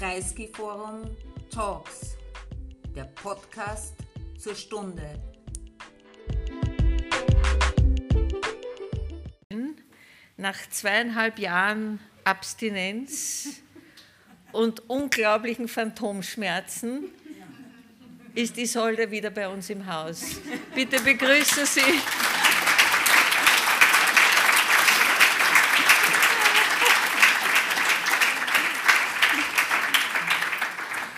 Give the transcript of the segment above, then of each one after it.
Kreisky-Forum Talks, der Podcast zur Stunde. Nach zweieinhalb Jahren Abstinenz und unglaublichen Phantomschmerzen ist Isolde wieder bei uns im Haus. Bitte begrüße Sie.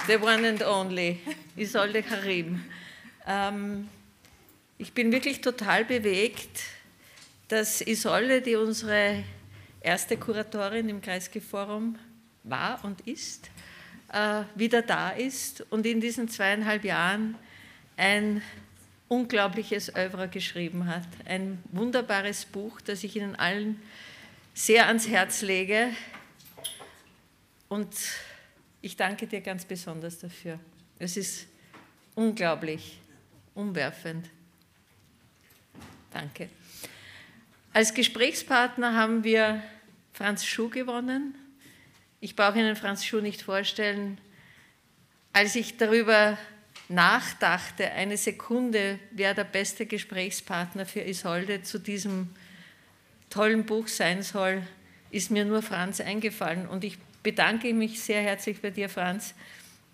The one and only, Isolde Karim. Ähm, ich bin wirklich total bewegt, dass Isolde, die unsere erste Kuratorin im Kreisky-Forum war und ist, äh, wieder da ist und in diesen zweieinhalb Jahren ein unglaubliches Oeuvre geschrieben hat. Ein wunderbares Buch, das ich Ihnen allen sehr ans Herz lege. Und ich danke dir ganz besonders dafür. Es ist unglaublich, umwerfend. Danke. Als Gesprächspartner haben wir Franz Schuh gewonnen. Ich brauche Ihnen Franz Schuh nicht vorstellen. Als ich darüber nachdachte, eine Sekunde, wer der beste Gesprächspartner für Isolde zu diesem tollen Buch sein soll, ist mir nur Franz eingefallen. Und ich bedanke mich sehr herzlich bei dir, Franz,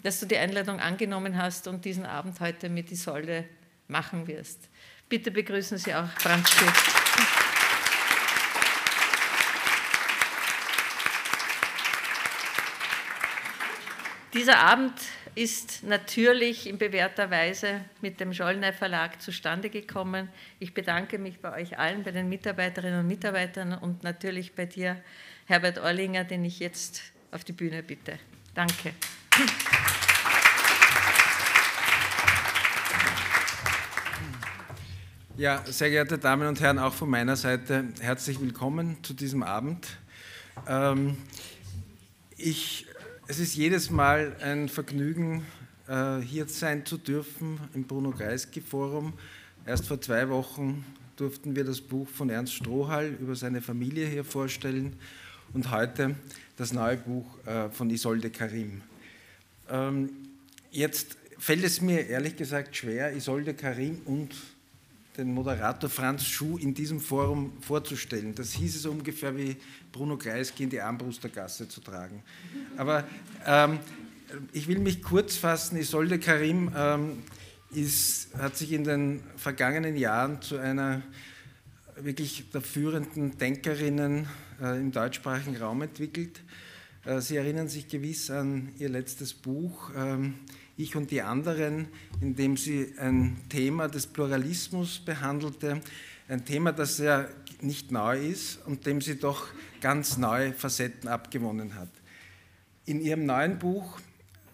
dass du die Einladung angenommen hast und diesen Abend heute mit Isolde machen wirst. Bitte begrüßen Sie auch Franz Schuh. Dieser Abend ist natürlich in bewährter Weise mit dem Schollner Verlag zustande gekommen. Ich bedanke mich bei euch allen, bei den Mitarbeiterinnen und Mitarbeitern und natürlich bei dir, Herbert Orlinger, den ich jetzt auf die Bühne bitte. Danke. Ja, sehr geehrte Damen und Herren, auch von meiner Seite herzlich willkommen zu diesem Abend. Ähm, ich es ist jedes Mal ein Vergnügen, äh, hier sein zu dürfen im Bruno Kreisky Forum. Erst vor zwei Wochen durften wir das Buch von Ernst Strohall über seine Familie hier vorstellen und heute das neue Buch äh, von Isolde Karim. Ähm, jetzt fällt es mir ehrlich gesagt schwer, Isolde Karim und den Moderator Franz Schuh in diesem Forum vorzustellen. Das hieß es ungefähr wie Bruno Kreisky in die Armbrustergasse zu tragen. Aber ähm, ich will mich kurz fassen. Isolde Karim ähm, ist, hat sich in den vergangenen Jahren zu einer wirklich der führenden Denkerinnen im deutschsprachigen Raum entwickelt. Äh, Sie erinnern sich gewiss an Ihr letztes Buch. Ähm, ich und die anderen, indem sie ein Thema des Pluralismus behandelte, ein Thema, das ja nicht neu ist und dem sie doch ganz neue Facetten abgewonnen hat. In ihrem neuen Buch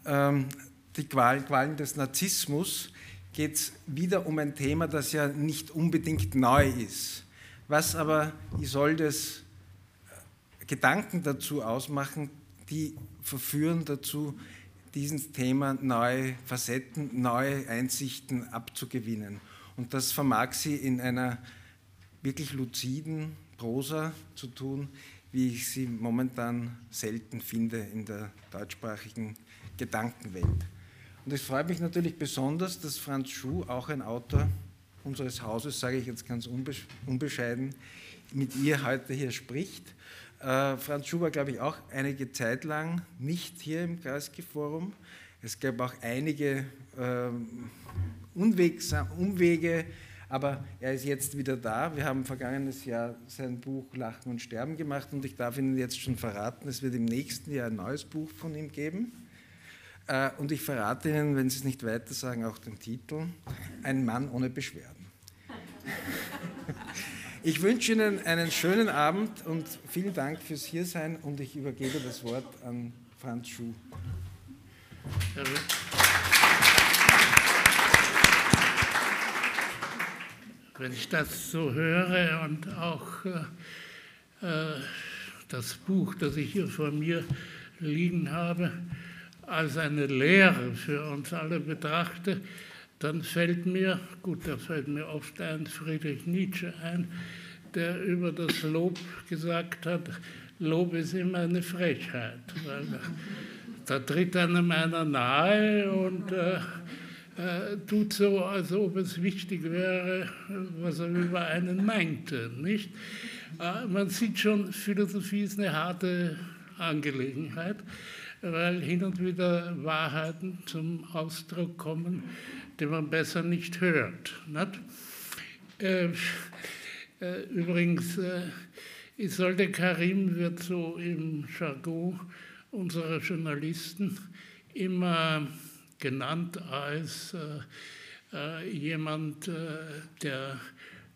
ähm, Die Qualen des Narzissmus geht es wieder um ein Thema, das ja nicht unbedingt neu ist, was aber Isoldes Gedanken dazu ausmachen, die verführen dazu, dieses Thema neue Facetten, neue Einsichten abzugewinnen. Und das vermag sie in einer wirklich luziden Prosa zu tun, wie ich sie momentan selten finde in der deutschsprachigen Gedankenwelt. Und es freut mich natürlich besonders, dass Franz Schuh, auch ein Autor unseres Hauses, sage ich jetzt ganz unbescheiden, mit ihr heute hier spricht äh, Franz Schuh war, glaube ich, auch einige Zeit lang nicht hier im Kreisky-Forum. Es gab auch einige äh, Umwege, aber er ist jetzt wieder da. Wir haben vergangenes Jahr sein Buch Lachen und Sterben gemacht und ich darf Ihnen jetzt schon verraten, es wird im nächsten Jahr ein neues Buch von ihm geben. Äh, und ich verrate Ihnen, wenn Sie es nicht weiter sagen, auch den Titel: Ein Mann ohne Beschwerden. Ich wünsche Ihnen einen schönen Abend und vielen Dank fürs Hiersein und ich übergebe das Wort an Franz Schuh. Wenn ich das so höre und auch äh, äh, das Buch, das ich hier vor mir liegen habe, als eine Lehre für uns alle betrachte, dann fällt mir, gut, da fällt mir oft ein Friedrich Nietzsche ein, der über das Lob gesagt hat, Lob ist immer eine Frechheit, weil da tritt einem einer nahe und äh, äh, tut so, als ob es wichtig wäre, was er über einen meinte. Nicht? Äh, man sieht schon, Philosophie ist eine harte Angelegenheit, weil hin und wieder Wahrheiten zum Ausdruck kommen, die man besser nicht hört. Nicht? Äh, äh, übrigens, äh, Isolde Karim wird so im Jargon unserer Journalisten immer genannt als äh, äh, jemand, der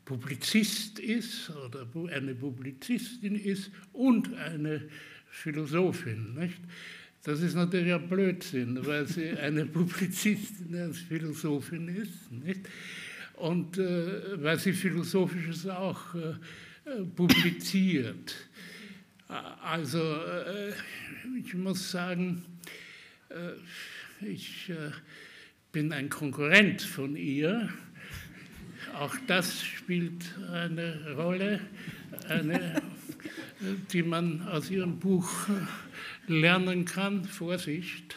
Publizist ist oder eine Publizistin ist und eine Philosophin. Nicht? Das ist natürlich ein Blödsinn, weil sie eine Publizistin als Philosophin ist. Nicht? Und äh, weil sie Philosophisches auch äh, publiziert. Also äh, ich muss sagen, äh, ich äh, bin ein Konkurrent von ihr. Auch das spielt eine Rolle, eine, die man aus ihrem Buch lernen kann. Vorsicht,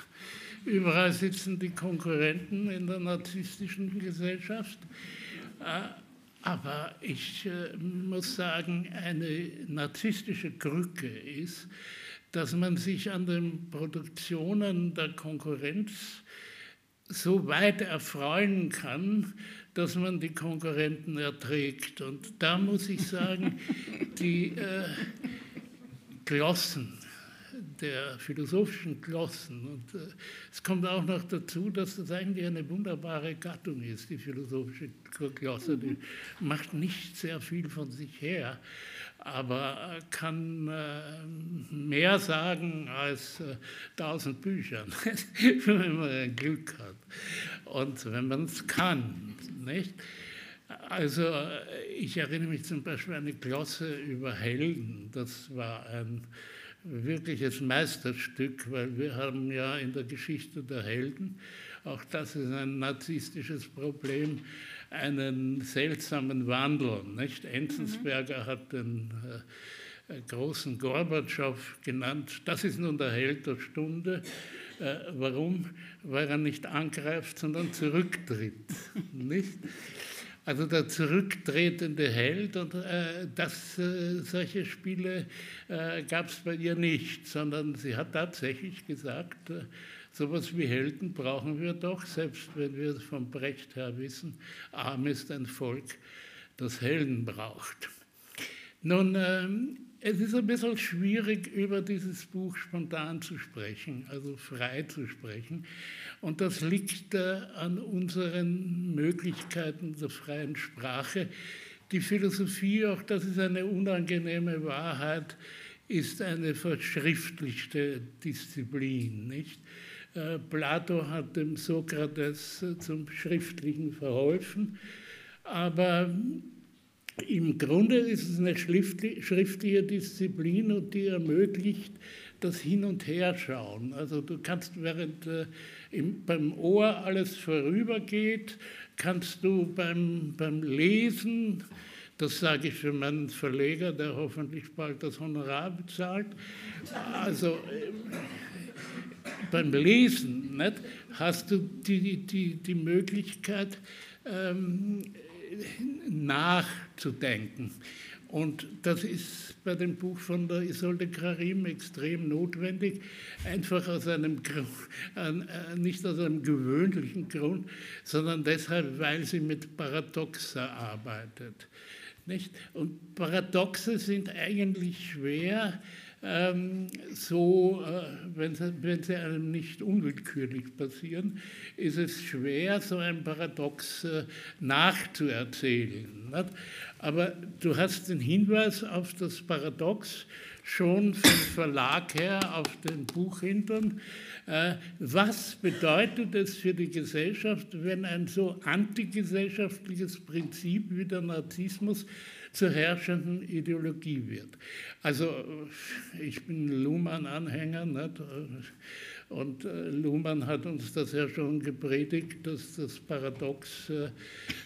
überall sitzen die Konkurrenten in der narzisstischen Gesellschaft. Aber ich äh, muss sagen, eine narzisstische Krücke ist, dass man sich an den Produktionen der Konkurrenz so weit erfreuen kann, dass man die Konkurrenten erträgt. Und da muss ich sagen, die äh, Glossen, der philosophischen Glossen. Und äh, es kommt auch noch dazu, dass das eigentlich eine wunderbare Gattung ist, die philosophische Glosse. Die macht nicht sehr viel von sich her, aber kann äh, mehr sagen als äh, tausend Bücher, wenn man ein Glück hat und wenn man es kann. Nicht? Also ich erinnere mich zum Beispiel an eine Glosse über Helden. Das war ein wirkliches Meisterstück, weil wir haben ja in der Geschichte der Helden, auch das ist ein narzisstisches Problem, einen seltsamen Wandel. Nicht? Enzensberger mhm. hat den äh, großen Gorbatschow genannt, das ist nun der Held der Stunde. Äh, warum? Weil er nicht angreift, sondern zurücktritt. nicht? Also der zurücktretende Held und äh, das, äh, solche Spiele äh, gab es bei ihr nicht, sondern sie hat tatsächlich gesagt, äh, sowas wie Helden brauchen wir doch, selbst wenn wir vom Brecht her wissen, arm ist ein Volk, das Helden braucht. Nun, ähm, es ist ein bisschen schwierig, über dieses Buch spontan zu sprechen, also frei zu sprechen. Und das liegt an unseren Möglichkeiten der freien Sprache. Die Philosophie, auch das ist eine unangenehme Wahrheit, ist eine verschriftlichte Disziplin. Nicht? Äh, Plato hat dem Sokrates zum Schriftlichen verholfen, aber im Grunde ist es eine schriftliche Disziplin und die ermöglicht das Hin- und Herschauen. Also du kannst, während äh, im, beim Ohr alles vorübergeht, kannst du beim, beim Lesen, das sage ich für meinen Verleger, der hoffentlich bald das Honorar bezahlt, also äh, beim Lesen nicht, hast du die, die, die Möglichkeit, ähm, nachzudenken. Und das ist bei dem Buch von der Isolde Karim extrem notwendig, einfach aus einem Grund, äh, nicht aus einem gewöhnlichen Grund, sondern deshalb, weil sie mit Paradoxa arbeitet. Nicht? Und Paradoxe sind eigentlich schwer, so, äh, wenn, sie, wenn sie einem nicht unwillkürlich passieren, ist es schwer, so ein Paradox äh, nachzuerzählen. Aber du hast den Hinweis auf das Paradox schon vom Verlag her auf den Buchhintern. Äh, was bedeutet es für die Gesellschaft, wenn ein so antigesellschaftliches Prinzip wie der Narzissmus zur herrschenden Ideologie wird. Also ich bin Luhmann-Anhänger und äh, Luhmann hat uns das ja schon gepredigt, dass das Paradox äh,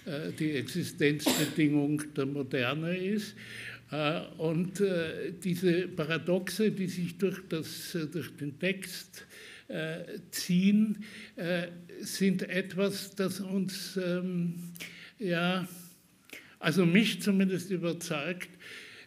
äh, die Existenzbedingung der Moderne ist. Und diese Paradoxe, die sich durch, das, durch den Text ziehen, sind etwas, das uns, ähm, ja, also mich zumindest überzeugt,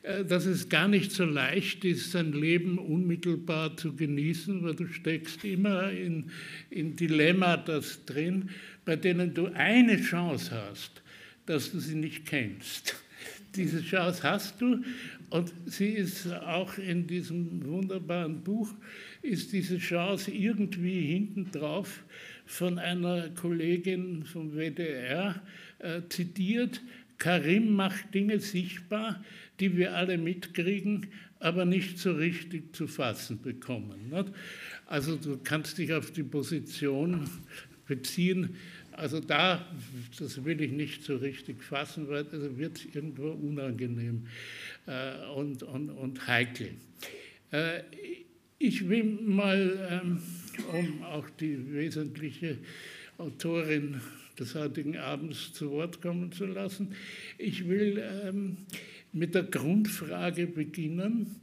äh, dass es gar nicht so leicht ist, sein Leben unmittelbar zu genießen, weil du steckst immer in, in Dilemmatas drin, bei denen du eine Chance hast, dass du sie nicht kennst. Diese Chance hast du und sie ist auch in diesem wunderbaren Buch, ist diese Chance irgendwie hintendrauf von einer Kollegin vom WDR äh, zitiert. Karim macht Dinge sichtbar, die wir alle mitkriegen, aber nicht so richtig zu fassen bekommen. Also du kannst dich auf die Position beziehen, also da, das will ich nicht so richtig fassen, weil das wird irgendwo unangenehm äh, und, und, und heikel. Äh, ich will mal, ähm, um auch die wesentliche Autorin des heutigen Abends zu Wort kommen zu lassen, ich will ähm, mit der Grundfrage beginnen,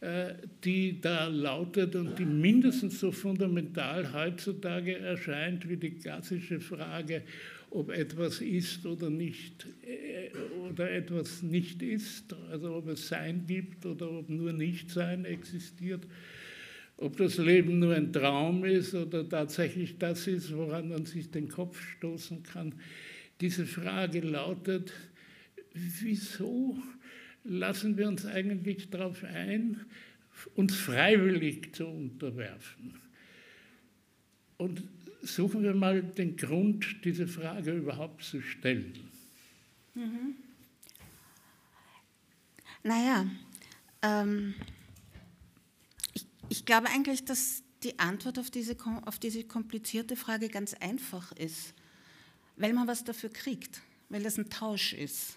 äh, die da lautet und die mindestens so fundamental heutzutage erscheint wie die klassische Frage, ob etwas ist oder nicht äh, oder etwas nicht ist, also ob es Sein gibt oder ob nur Nichtsein existiert, ob das Leben nur ein Traum ist oder tatsächlich das ist, woran man sich den Kopf stoßen kann. Diese Frage lautet, wieso lassen wir uns eigentlich darauf ein, uns freiwillig zu unterwerfen. Und suchen wir mal den Grund, diese Frage überhaupt zu stellen. Mhm. Naja, ähm, ich, glaube eigentlich, dass die Antwort auf diese, auf diese komplizierte Frage ganz einfach ist, weil man was dafür kriegt, weil das ein Tausch ist.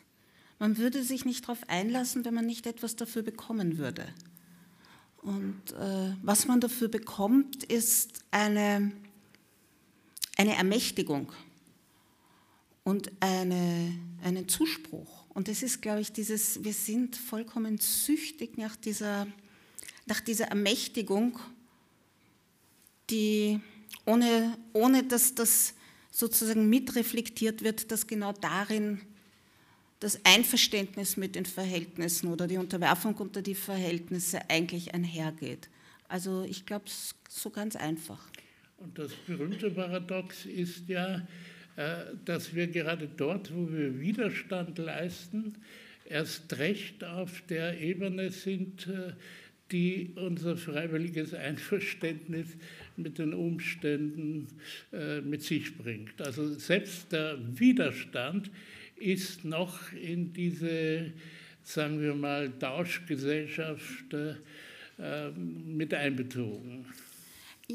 Man würde sich nicht darauf einlassen, wenn man nicht etwas dafür bekommen würde. Und äh, was man dafür bekommt, ist eine, eine Ermächtigung und eine, einen Zuspruch. Und das ist, glaube ich, dieses, wir sind vollkommen süchtig nach dieser, nach dieser Ermächtigung, die ohne, ohne dass das sozusagen mitreflektiert wird, dass genau darin das Einverständnis mit den Verhältnissen oder die Unterwerfung unter die Verhältnisse eigentlich einhergeht. Also ich glaube, es ist so ganz einfach. Und das berühmte Paradox ist ja, äh, dass wir gerade dort, wo wir Widerstand leisten, erst recht auf der Ebene sind, äh, die unser freiwilliges Einverständnis mit den Umständen äh, mit sich bringt. Also selbst der Widerstand ist noch in diese, sagen wir mal, Tauschgesellschaft äh, mit einbezogen.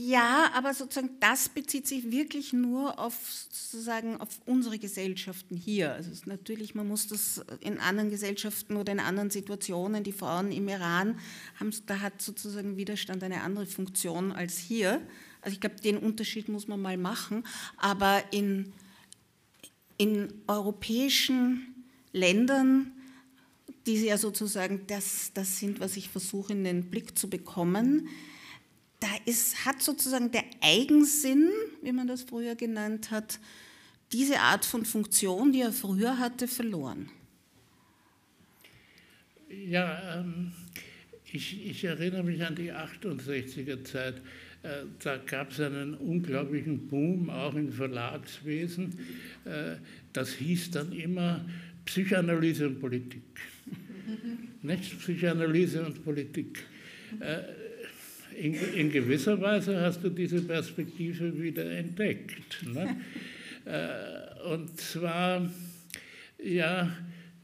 Ja, aber sozusagen das bezieht sich wirklich nur auf sozusagen auf unsere Gesellschaften hier. Also natürlich, man muss das in anderen Gesellschaften oder in anderen Situationen, die Frauen im Iran haben, da hat sozusagen Widerstand eine andere Funktion als hier. Also ich glaube, den Unterschied muss man mal machen. Aber in in europäischen Ländern, die ja sozusagen das, das sind, was ich versuche in den Blick zu bekommen, da ist, hat sozusagen der Eigensinn, wie man das früher genannt hat, diese Art von Funktion, die er früher hatte, verloren. Ja, ähm, ich, ich, erinnere mich an die 68er Zeit. Äh, da gab es einen unglaublichen Boom, auch im Verlagswesen. Äh, das hieß dann immer Psychoanalyse und Politik. Nicht Psychoanalyse und Politik. Äh, in, in, gewisser Weise hast du diese Perspektive wieder entdeckt. Ne? Und zwar, ja,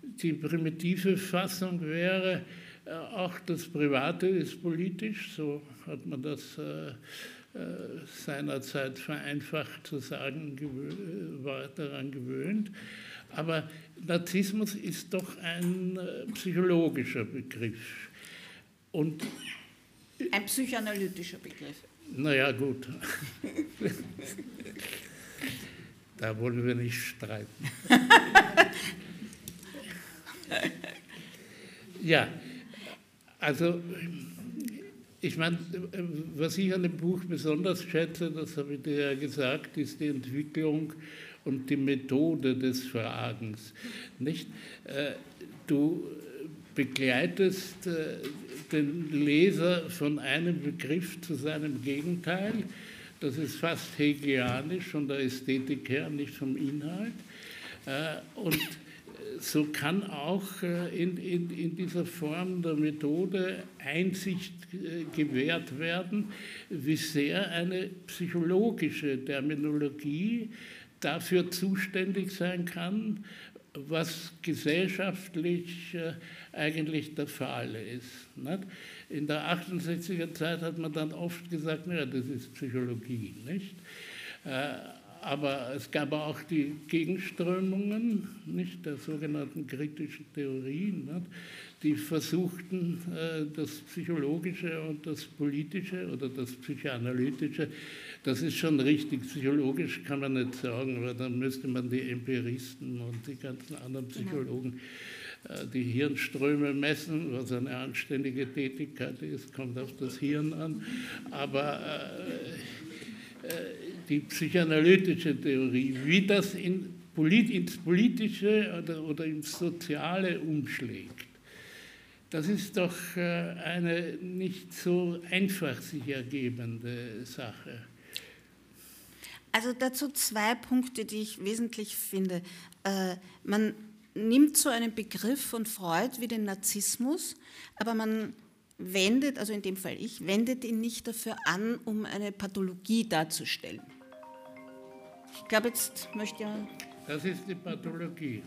die primitive Fassung wäre, auch das Private ist politisch, so hat man das äh, äh, seinerzeit vereinfacht zu sagen, war daran gewöhnt. Aber Narzissmus ist doch ein äh, psychologischer Begriff. Und ein psychoanalytischer Begriff. Naja, gut. da wollen wir nicht streiten. Ja, also ich meine, was ich an dem Buch besonders schätze, das habe ich dir ja gesagt, ist die Entwicklung und die Methode des Fragens. Nicht? Äh, du begleitest äh, den Leser von einem Begriff zu seinem Gegenteil. Das ist fast hegelianisch von der Ästhetik her, nicht vom Inhalt. Äh, und so kann auch in, in, in, dieser Form der Methode Einsicht gewährt werden, wie sehr eine psychologische Terminologie dafür zuständig sein kann, was gesellschaftlich äh, eigentlich der Fall ist. In der 68er Zeit hat man dann oft gesagt, naja, das ist Psychologie. Nicht? Äh, aber es gab auch die Gegenströmungen nicht, der sogenannten kritischen Theorien, nicht, die versuchten, äh, das Psychologische und das Politische oder das Psychoanalytische das ist schon richtig. Psychologisch kann man nicht sagen, weil dann müsste man die Empiristen und die ganzen anderen genau. Psychologen genau. die Hirnströme messen, was eine anständige Tätigkeit ist, kommt auf das Hirn an. Aber äh, äh, die psychoanalytische Theorie, wie das in, ins Politische oder, oder ins Soziale umschlägt, das ist doch eine nicht so einfach sich ergebende Sache. Also dazu zwei Punkte, die ich wesentlich finde. Äh, man nimmt so einen Begriff von Freud wie den Narzissmus, aber man wendet, also in dem Fall ich, wendet ihn nicht dafür an, um eine Pathologie darzustellen. Ich glaube, jetzt möchte ja. Das ist die Pathologie.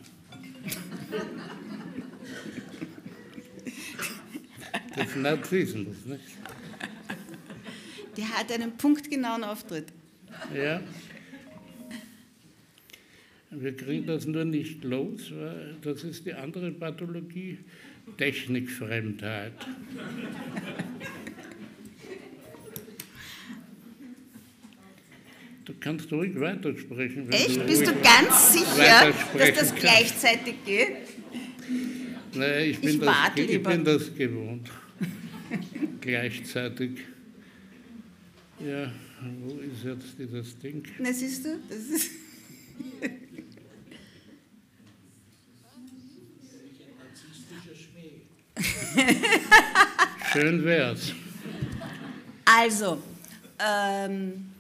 des Narzissmus, nicht? Der hat einen punktgenauen Auftritt. Ja. Wir kriegen das nur nicht los, weil das ist die andere Pathologie, Technikfremdheit. Du kannst ruhig weitersprechen. Echt? Du Bist du ganz sicher, dass das gleichzeitig geht? Naja, ich bin, ich das, ich bin das gewohnt. gleichzeitig. Ja. Wo ist jetzt dieses Ding? Na, siehst du, das ist. Schön wär's. Also, ähm,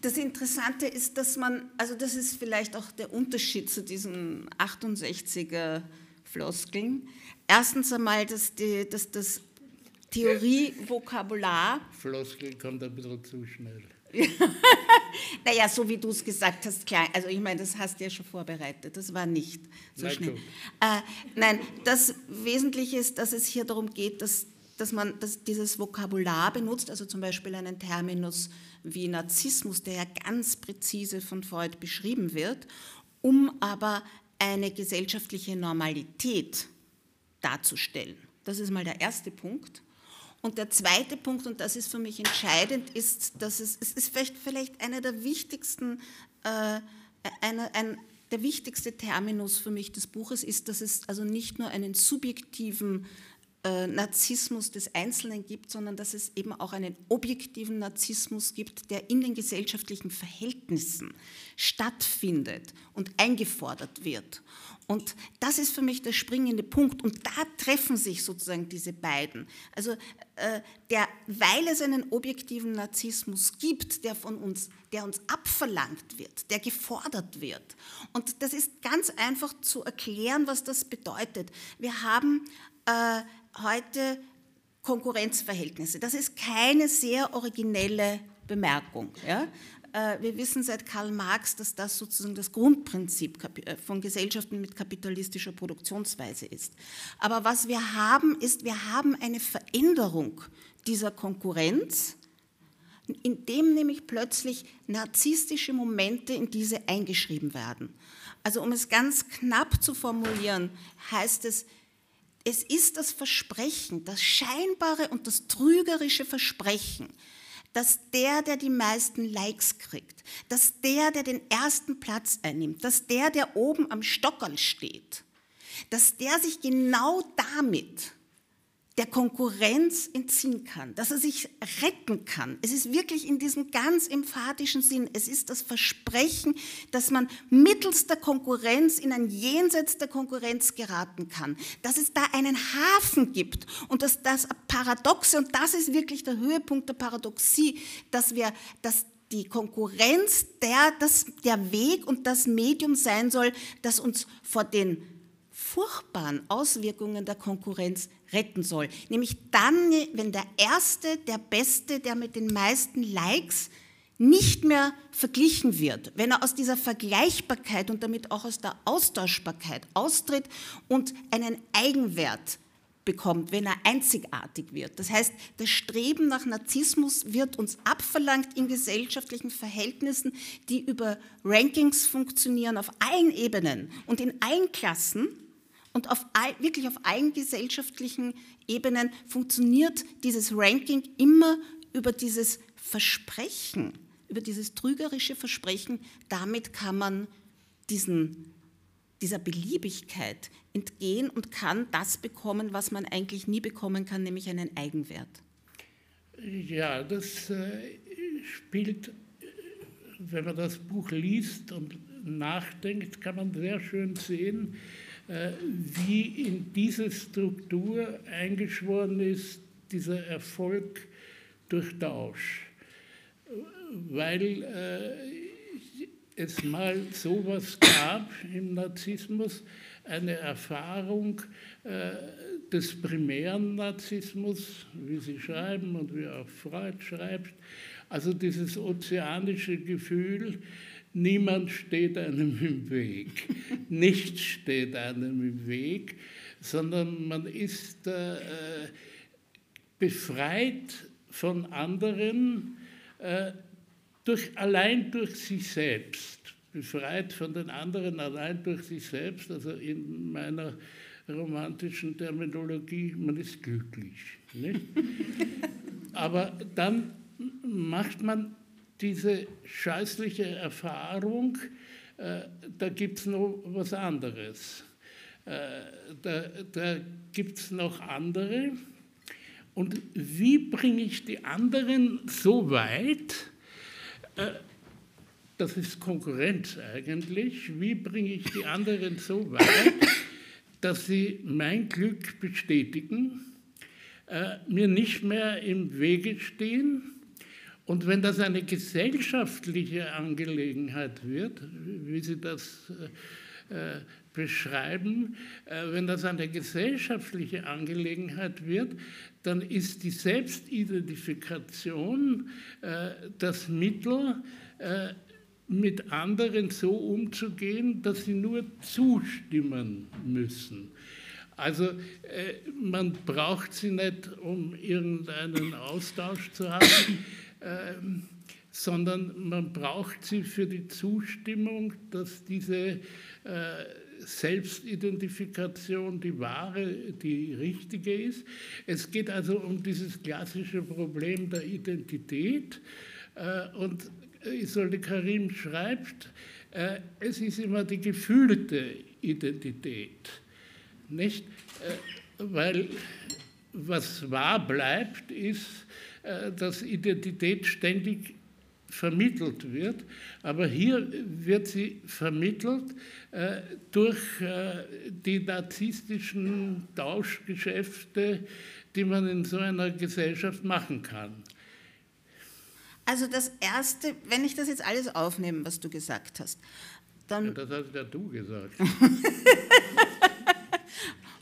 das Interessante ist, dass man, also das ist vielleicht auch der Unterschied zu diesen 68er Floskeln. Erstens einmal, dass, die, dass das Theorie, Vokabular. Floskel kommt ein bisschen zu schnell. naja, so wie du es gesagt hast, klar. Also ich meine, das hast du ja schon vorbereitet. Das war nicht so nein, schnell. Äh, nein, das Wesentliche ist, dass es hier darum geht, dass, dass man dass dieses Vokabular benutzt, also zum Beispiel einen Terminus wie Narzissmus, der ja ganz präzise von Freud beschrieben wird, um aber eine gesellschaftliche Normalität darzustellen. Das ist mal der erste Punkt. Und der zweite Punkt, und das ist für mich entscheidend, ist, dass es, es ist vielleicht, vielleicht einer der wichtigsten, äh, einer, ein, der wichtigste Terminus für mich des Buches ist, dass es also nicht nur einen subjektiven äh, Narzissmus des Einzelnen gibt, sondern dass es eben auch einen objektiven Narzissmus gibt, der in den gesellschaftlichen Verhältnissen stattfindet und eingefordert wird. Und das ist für mich der springende Punkt. Und da treffen sich sozusagen diese beiden. Also äh, der, weil es einen objektiven Narzissmus gibt, der von uns, der uns abverlangt wird, der gefordert wird. Und das ist ganz einfach zu erklären, was das bedeutet. Wir haben äh, heute Konkurrenzverhältnisse. Das ist keine sehr originelle Bemerkung. Ja? Äh, wir wissen seit Karl Marx, dass das sozusagen das Grundprinzip äh, von Gesellschaften mit kapitalistischer Produktionsweise ist. Aber was wir haben, ist, wir haben eine Veränderung dieser Konkurrenz, indem nämlich plötzlich narzisstische Momente in diese eingeschrieben werden. Also um es ganz knapp zu formulieren, heißt es, es ist das Versprechen, das scheinbare und das trügerische Versprechen, dass der, der die meisten Likes kriegt, dass der, der den ersten Platz einnimmt, dass der, der oben am Stockerl steht, dass der sich genau damit der Konkurrenz entziehen kann, dass er sich retten kann. Es ist wirklich in diesem ganz emphatischen Sinn, es ist das Versprechen, dass man mittels der Konkurrenz in ein Jenseits der Konkurrenz geraten kann, dass es da einen Hafen gibt und dass das Paradoxe, und das ist wirklich der Höhepunkt der Paradoxie, dass wir, dass die Konkurrenz der, das, der Weg und das Medium sein soll, das uns vor den furchtbaren Auswirkungen der Konkurrenz retten soll. Nämlich dann, wenn der Erste, der Beste, der mit den meisten Likes nicht mehr verglichen wird, wenn er aus dieser Vergleichbarkeit und damit auch aus der Austauschbarkeit austritt und einen Eigenwert bekommt, wenn er einzigartig wird. Das heißt, das Streben nach Narzissmus wird uns abverlangt in gesellschaftlichen Verhältnissen, die über Rankings funktionieren auf allen Ebenen und in allen Klassen und auf wirklich auf allen gesellschaftlichen Ebenen funktioniert dieses Ranking immer über dieses Versprechen, über dieses trügerische Versprechen. Damit kann man diesen, dieser Beliebigkeit entgehen und kann das bekommen, was man eigentlich nie bekommen kann, nämlich einen Eigenwert. Ja, das äh, spielt, wenn man das Buch liest und nachdenkt, kann man sehr schön sehen, wie in diese Struktur eingeschworen ist, dieser Erfolg durch Tausch. Weil äh, es mal sowas gab im Narzissmus, eine Erfahrung äh, des primären Narzissmus, wie Sie schreiben und wie auch Freud schreibt, also dieses ozeanische Gefühl, Niemand steht einem im Weg, nichts steht einem im Weg, sondern man ist äh, befreit von anderen äh, durch, allein durch sich selbst. Befreit von den anderen allein durch sich selbst, also in meiner romantischen Terminologie, man ist glücklich. Nicht? Aber dann macht man diese scheußliche Erfahrung, äh, da gibt es noch was anderes. Äh, da da gibt es noch andere. Und wie bringe ich die anderen so weit, äh, das ist Konkurrenz eigentlich, wie bringe ich die anderen so weit, dass sie mein Glück bestätigen, äh, mir nicht mehr im Wege stehen, und wenn das eine gesellschaftliche Angelegenheit wird, wie Sie das äh, beschreiben, äh, wenn das eine gesellschaftliche Angelegenheit wird, dann ist die Selbstidentifikation äh, das Mittel, äh, mit anderen so umzugehen, dass sie nur zustimmen müssen. Also äh, man braucht sie nicht, um irgendeinen Austausch zu haben. Ähm, sondern man braucht sie für die Zustimmung, dass diese äh, Selbstidentifikation die wahre, die richtige ist. Es geht also um dieses klassische Problem der Identität. Äh, und Isolde Karim schreibt, äh, es ist immer die gefühlte Identität. Nicht? Weil was wahr bleibt, ist, dass Identität ständig vermittelt wird, aber hier wird sie vermittelt äh, durch äh, die narzisstischen Tauschgeschäfte, die man in so einer Gesellschaft machen kann. Also das Erste, wenn ich das jetzt alles aufnehme, was du gesagt hast, dann... Ja, das hast ja du gesagt.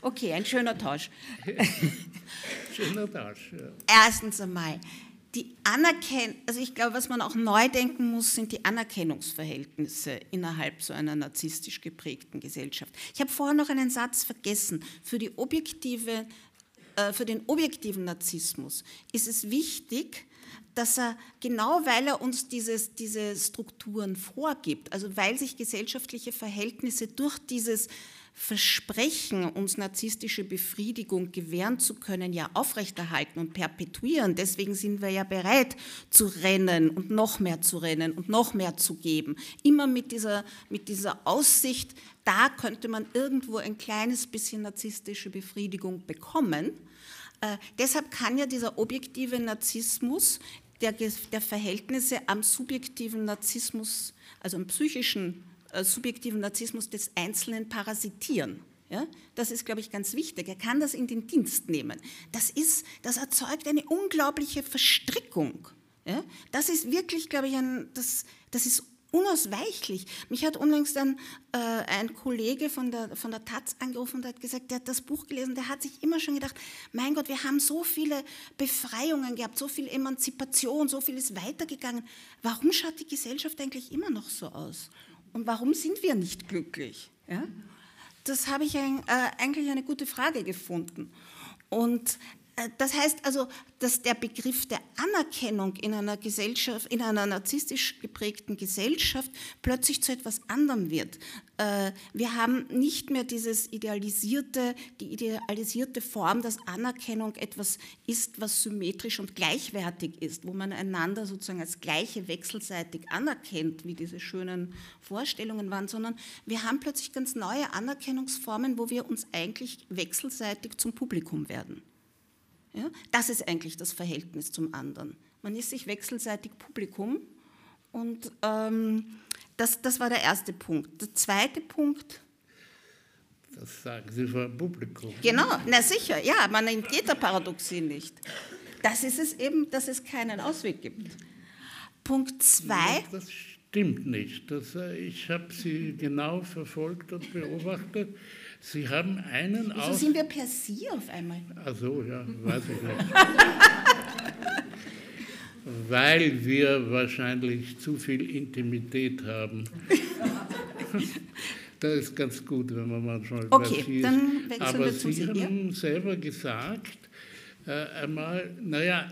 okay, ein schöner Tausch. Schöner Tausch, ja. Erstens einmal, die Anerkennung, also ich glaube, was man auch neu denken muss, sind die Anerkennungsverhältnisse innerhalb so einer narzisstisch geprägten Gesellschaft. Ich habe vorher noch einen Satz vergessen. Für, die objektive, äh, für den objektiven Narzissmus ist es wichtig, dass er, genau weil er uns dieses, diese Strukturen vorgibt, also weil sich gesellschaftliche Verhältnisse durch dieses Versprechen, uns narzisstische Befriedigung gewähren zu können, ja aufrechterhalten und perpetuieren. Deswegen sind wir ja bereit zu rennen und noch mehr zu rennen und noch mehr zu geben. Immer mit dieser, mit dieser Aussicht, da könnte man irgendwo ein kleines bisschen narzisstische Befriedigung bekommen. Äh, deshalb kann ja dieser objektive Narzissmus der, der Verhältnisse am subjektiven Narzissmus, also am psychischen äh, subjektiven Narzissmus des Einzelnen parasitieren. Ja, das ist, glaube ich, ganz wichtig. Er kann das in den Dienst nehmen. Das, ist, das erzeugt eine unglaubliche Verstrickung. Ja, das ist wirklich, glaube ich, ein, das, das ist unausweichlich. Mich hat unlängst ein, äh, ein Kollege von der, von der Taz angerufen und hat gesagt, der hat das Buch gelesen, der hat sich immer schon gedacht, mein Gott, wir haben so viele Befreiungen gehabt, so viel Emanzipation, so viel ist weitergegangen. Warum schaut die Gesellschaft eigentlich immer noch so aus? Und warum sind wir nicht glücklich? Ja? Das habe ich ein, äh, eigentlich eine gute Frage gefunden. Und äh, das heißt also, dass der Begriff der Anerkennung in einer Gesellschaft, in einer narzisstisch geprägten Gesellschaft plötzlich zu etwas anderem wird. Äh, wir haben nicht mehr dieses idealisierte, die idealisierte Form, dass Anerkennung etwas ist, was symmetrisch und gleichwertig ist, wo man einander sozusagen als Gleiche wechselseitig anerkennt, wie diese schönen Vorstellungen waren, sondern wir haben plötzlich ganz neue Anerkennungsformen, wo wir uns eigentlich wechselseitig zum Publikum werden. Ja? Das ist eigentlich das Verhältnis zum anderen. Man ist sich wechselseitig Publikum und ähm, das, das war der erste Punkt. Der zweite Punkt. Das sagen Sie vor dem Publikum. Genau, na sicher, ja, man entgeht der Paradoxie nicht. Das ist es eben, dass es keinen Ausweg gibt. Punkt zwei. Das stimmt nicht. Das, äh, ich habe Sie genau verfolgt und beobachtet. Sie haben einen Wieso Aus sind wir per Sie auf einmal? Ach so, ja, weiß ich nicht. Weil wir wahrscheinlich zu viel Intimität haben. das ist ganz gut, wenn man manchmal okay, per dann ist. Aber Sie, Sie haben ja? selber gesagt, äh, einmal, naja,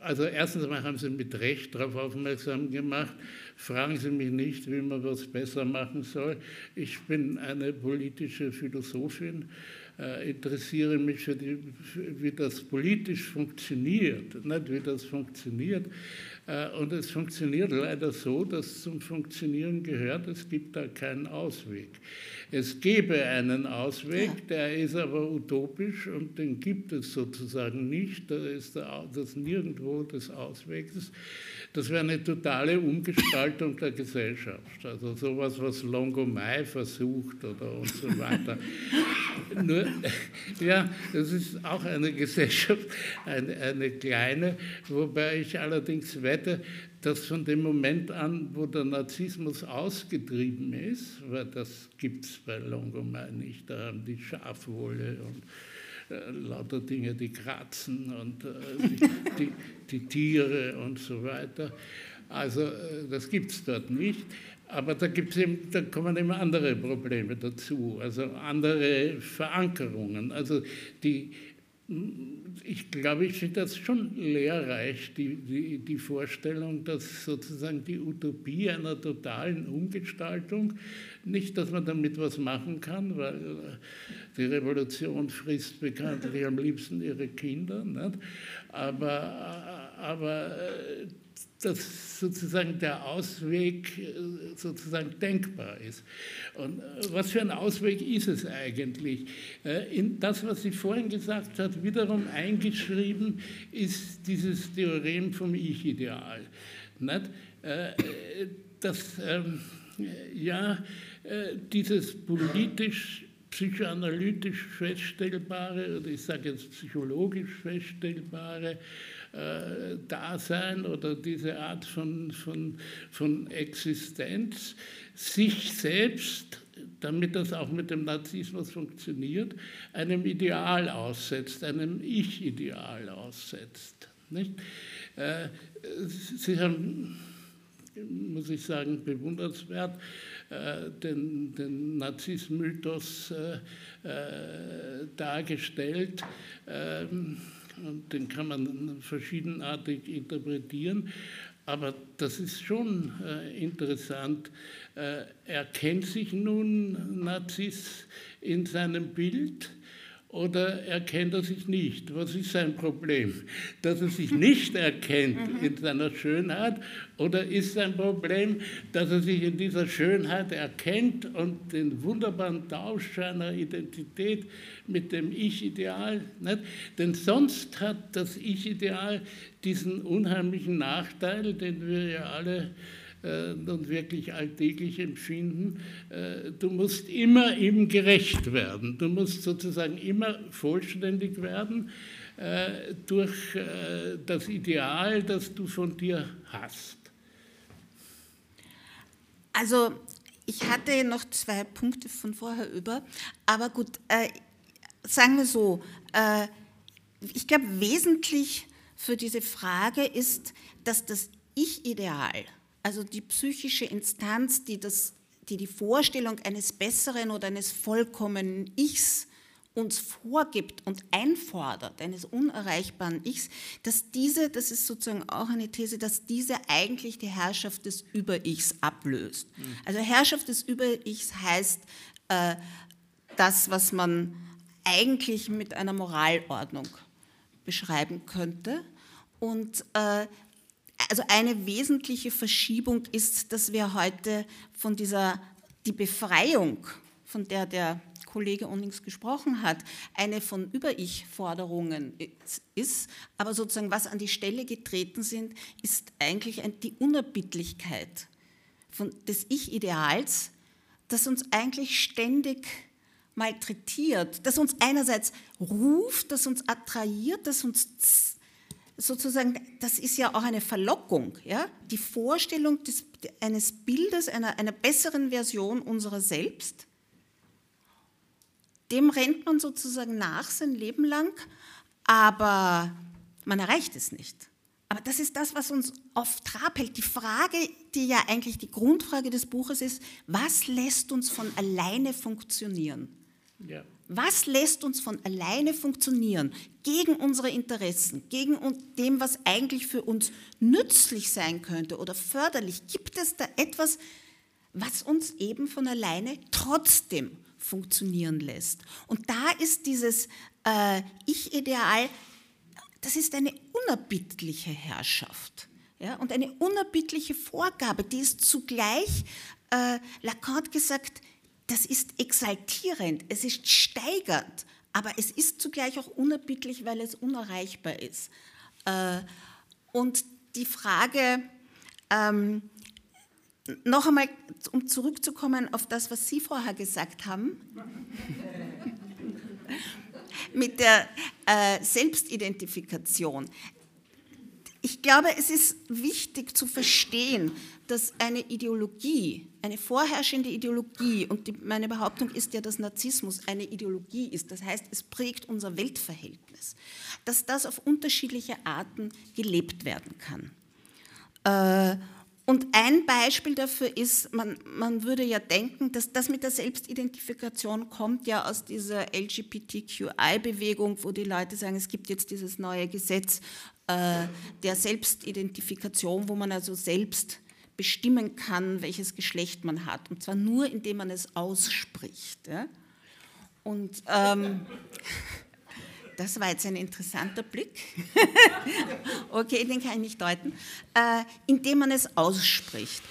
also erstens einmal haben Sie mit Recht darauf aufmerksam gemacht, Fragen Sie mich nicht, wie man was besser machen soll. Ich bin eine politische Philosophin, interessiere mich für, die, für, wie das politisch funktioniert, nicht wie das funktioniert. Äh, und es funktioniert leider so, dass zum Funktionieren gehört, es gibt da keinen Ausweg. Es gäbe einen Ausweg, der ist aber utopisch und den gibt es sozusagen nicht. Da ist das nirgendwo des Auswegs. Das wäre eine totale Umgestaltung der Gesellschaft. Also sowas, was Longomai versucht oder und so weiter. Nur, ja, das ist auch eine Gesellschaft, eine, eine kleine, wobei ich allerdings wette, dass von dem Moment an, wo der Narzissmus ausgetrieben ist, weil das gibt es bei Longomai nicht, da haben die Schafwolle und lauter Dinge, die kratzen und äh, die, die, die, Tiere und so weiter. Also äh, das gibt es dort nicht. Aber da, gibt's eben, da kommen immer andere Probleme dazu, also andere Verankerungen. Also die, ich glaube, ich finde das schon lehrreich, die, die, die, Vorstellung, dass sozusagen die Utopie einer totalen Umgestaltung, nicht, dass man damit was machen kann, weil die Revolution frisst bekanntlich am liebsten ihre Kinder, nicht? aber, aber dass sozusagen der Ausweg äh, sozusagen denkbar ist. Und äh, was für ein Ausweg ist es eigentlich? Äh, in das, was sie vorhin gesagt hat, wiederum eingeschrieben ist dieses Theorem vom Ich-Ideal. Das, ähm, ja, dieses politisch psychoanalytisch feststellbare, oder ich sage jetzt psychologisch feststellbare, äh, Dasein oder diese Art von, von, von Existenz sich selbst, damit das auch mit dem Narzissmus funktioniert, einem Ideal aussetzt, einem Ich-Ideal aussetzt. Nicht? Äh, Sie haben, muss ich sagen, bewundernswert, äh, den, den Narzissmus-Mythos äh, äh, dargestellt. Ähm, und den kann man verschiedenartig interpretieren. Aber das ist schon äh, interessant. Äh, erkennt sich nun Narziss in seinem Bild oder erkennt er sich nicht? Was ist sein Problem? Dass er sich nicht erkennt in seiner Schönheit oder ist sein Problem, dass er sich in dieser Schönheit erkennt und den wunderbaren Tausch seiner Identität mit dem Ich-Ideal? Denn sonst hat das Ich-Ideal diesen unheimlichen Nachteil, den wir ja alle äh, nun wirklich alltäglich empfinden. Äh, du musst immer ihm gerecht werden. Du musst sozusagen immer vollständig werden äh, durch das Ideal, das du von dir hast. Also ich hatte noch zwei Punkte von vorher über, aber gut, äh, sagen wir so, äh, ich glaube, wesentlich für diese Frage ist, dass das Ich-Ideal also die psychische Instanz, die, das, die die Vorstellung eines besseren oder eines vollkommenen Ichs uns vorgibt und einfordert, eines unerreichbaren Ichs, dass diese, das ist sozusagen auch eine These, dass diese eigentlich die Herrschaft des Über-Ichs ablöst. Mhm. Also Herrschaft des Über-Ichs heißt äh, das, was man eigentlich mit einer Moralordnung beschreiben könnte. Und äh, also eine wesentliche Verschiebung ist, dass wir heute von dieser, die Befreiung, von der der Kollege Onnings gesprochen hat, eine von Über-Ich-Forderungen ist, aber sozusagen was an die Stelle getreten sind, ist eigentlich die Unerbittlichkeit von, des Ich-Ideals, das uns eigentlich ständig malträtiert, das uns einerseits ruft, das uns attrahiert, das uns sozusagen, das ist ja auch eine Verlockung, ja? die Vorstellung des, eines Bildes, einer, einer besseren Version unserer selbst, dem rennt man sozusagen nach sein Leben lang, aber man erreicht es nicht. Aber das ist das, was uns oft Trab hält. Die Frage, die ja eigentlich die Grundfrage des Buches ist, was lässt uns von alleine funktionieren? Ja. Was lässt uns von alleine funktionieren, gegen unsere Interessen, gegen dem, was eigentlich für uns nützlich sein könnte oder förderlich? Gibt es da etwas, was uns eben von alleine trotzdem funktionieren lässt? Und da ist dieses äh, Ich-Ideal, das ist eine unerbittliche Herrschaft. Ja, und eine unerbittliche Vorgabe, die ist zugleich, äh, Lacan hat gesagt, das ist exaltierend, es ist steigernd, aber es ist zugleich auch unerbittlich, weil es unerreichbar ist. Äh, und die Frage, ähm, noch einmal, um zurückzukommen auf das, was Sie vorher gesagt haben, mit der äh, Selbstidentifikation. Ich glaube, es ist wichtig zu verstehen, dass eine Ideologie, eine vorherrschende Ideologie, und die, meine Behauptung ist ja, dass Narzissmus eine Ideologie ist, das heißt, es prägt unser Weltverhältnis, dass das auf unterschiedliche Arten gelebt werden kann. Äh, und ein Beispiel dafür ist, man, man würde ja denken, dass das mit der Selbstidentifikation kommt ja aus dieser LGBTQI-Bewegung, wo die Leute sagen, es gibt jetzt dieses neue Gesetz äh, der Selbstidentifikation, wo man also selbst bestimmen kann, welches Geschlecht man hat. Und zwar nur, indem man es ausspricht. Ja? Und ähm, das war jetzt ein interessanter Blick. okay, den kann ich nicht deuten. Äh, indem man es ausspricht.